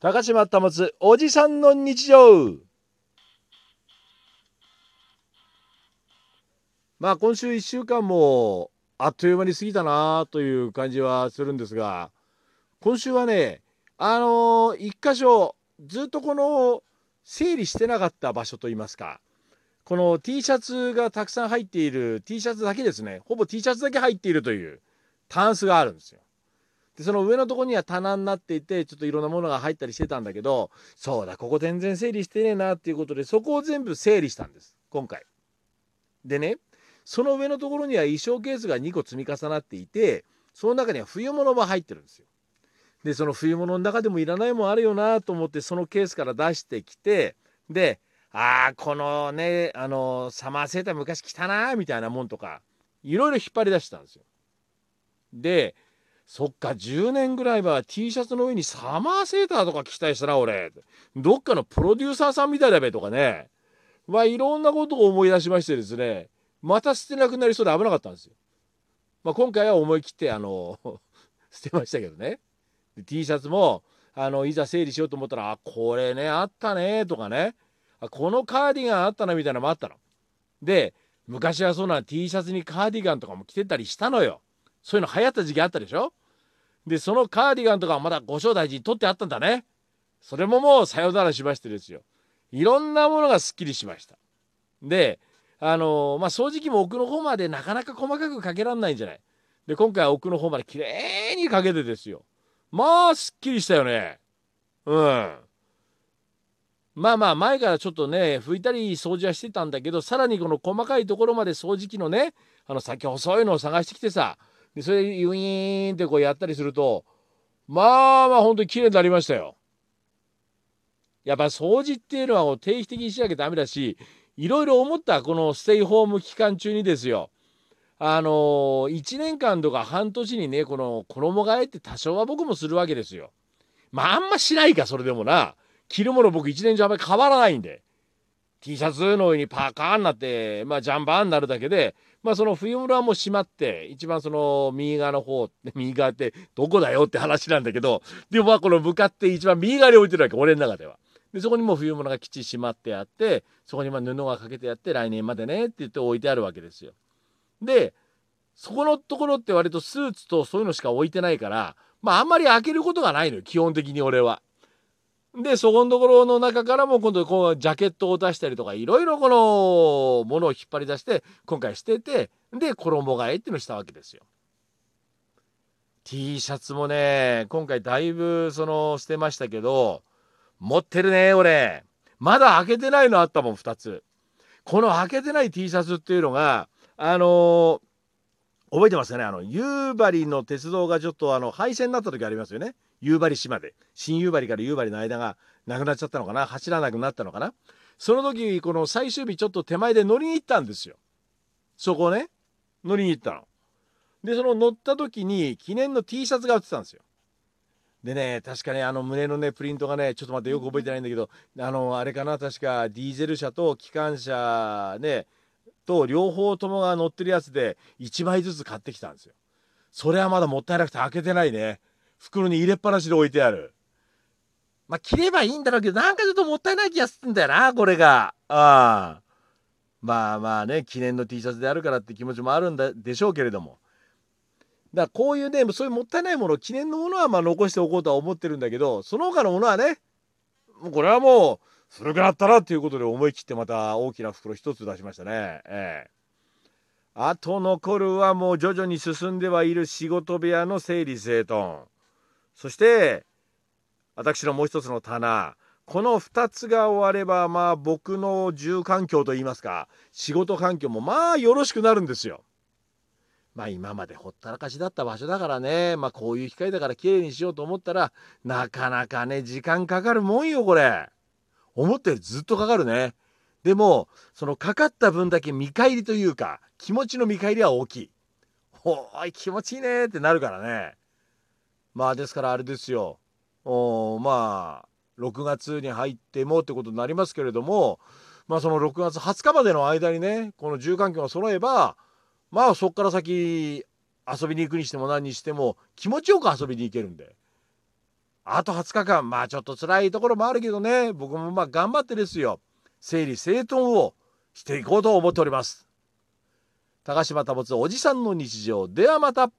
高島保つおじさんの日常まあ今週1週間もあっという間に過ぎたなという感じはするんですが今週はねあのー、一箇所ずっとこの整理してなかった場所といいますかこの T シャツがたくさん入っている T シャツだけですねほぼ T シャツだけ入っているというタンスがあるんですよ。でその上のとこには棚になっていてちょっといろんなものが入ったりしてたんだけどそうだここ全然整理してねえなっていうことでそこを全部整理したんです今回。でねその上のところには衣装ケースが2個積み重なっていてその中には冬物も入ってるんですよ。でその冬物の中でもいらないもんあるよなと思ってそのケースから出してきてでああこのねあのサマーセーター昔着たなみたいなもんとかいろいろ引っ張り出してたんですよ。でそっか10年ぐらいは T シャツの上にサマーセーターとか着たいしたな俺どっかのプロデューサーさんみたいだべとかねまあいろんなことを思い出しましてですねまた捨てなくなりそうで危なかったんですよ。まあ、今回は思い切ってあの 捨てましたけどね T シャツもあのいざ整理しようと思ったら「あこれねあったね」とかねあ「このカーディガンあったな」みたいなのもあったの。で昔はそうな T シャツにカーディガンとかも着てたりしたのよ。そういうの流行った時期あったでしょ？でそのカーディガンとかまだご正大寺に取ってあったんだね。それももうさよならしましてですよ。いろんなものがすっきりしました。であのまあ掃除機も奥の方までなかなか細かくかけらんないんじゃない？で今回は奥の方まできれいにかけてですよ。まあすっきりしたよね。うん。まあまあ前からちょっとね拭いたり掃除はしてたんだけどさらにこの細かいところまで掃除機のねあの先細いのを探してきてさでそれでユイーンってこうやったりするとまあまあ本当に綺麗になりましたよ。やっぱ掃除っていうのは定期的にしなきゃダメだしいろいろ思ったこのステイホーム期間中にですよあの、1年間とか半年にねこの衣替えって多少は僕もするわけですよ。まああんましないかそれでもな着るもの僕1年中あんまり変わらないんで T シャツの上にパーカーになってまあジャンバーになるだけでまあその冬物はもう閉まって一番その右側の方 右側ってどこだよって話なんだけどでもまあこの向かって一番右側に置いてるわけ俺の中では。でそこにも冬物がきっちり閉まってあってそこにまあ布がかけてあって来年までねって言って置いてあるわけですよ。でそこのところって割とスーツとそういうのしか置いてないからまああんまり開けることがないのよ基本的に俺は。でそこのところの中からも今度こうジャケットを出したりとかいろいろこのものを引っ張り出して今回捨ててで衣替えっていうのをしたわけですよ。T シャツもね今回だいぶその捨てましたけど持ってるね俺まだ開けてないのあったもん2つ。この開けてない T シャツっていうのがあのー、覚えてますかね？あの夕張の鉄道がちょっとあの廃線になった時ありますよね。夕張市まで新夕張から夕張の間がなくなっちゃったのかな走らなくなったのかな。その時この最終日ちょっと手前で乗りに行ったんですよ。そこをね。乗りに行ったの。でその乗った時に記念の T シャツが売ってたんですよ。でね確かねあの胸のねプリントがねちょっと待ってよく覚えてないんだけどあのあれかな確かディーゼル車と機関車ねと両方ともが乗ってるやつで1枚ずつ買ってきたんですよ。それはまだもったいなくて開けてないね。袋に入れっぱなしで置いてある。まあ、着ればいいんだろうけど、なんかちょっともったいない気がするんだよな、これが。あ。まあまあね、記念の T シャツであるからって気持ちもあるんだでしょうけれども。だからこういうね、そういうもったいないもの、記念のものはまあ残しておこうとは思ってるんだけど、その他のものはね、もうこれはもう古くなったらっていうことで思い切ってまた大きな袋一つ出しましたね。ええあと残るはもう徐々に進んではいる仕事部屋の整理整頓。そして私のもう一つの棚この2つが終わればまあ僕の住環境といいますか仕事環境もまあよろしくなるんですよ。まあ今までほったらかしだった場所だからねまあこういう機会だから綺麗にしようと思ったらなかなかね時間かかるもんよこれ。思ったよりずっとかかるね。でもそのかかった分だけ見返りというか気持ちの見返りは大きい。ほい気持ちいいねってなるからね。まあですからあれですよ。おまあ6月に入ってもってことになりますけれどもまあその6月20日までの間にねこの住環境が揃えばまあそっから先遊びに行くにしても何にしても気持ちよく遊びに行けるんで。あと20日間まあちょっと辛いところもあるけどね僕もまあ頑張ってですよ整理整頓をしていこうと思っております。高島保おじさんの日常。ではまた。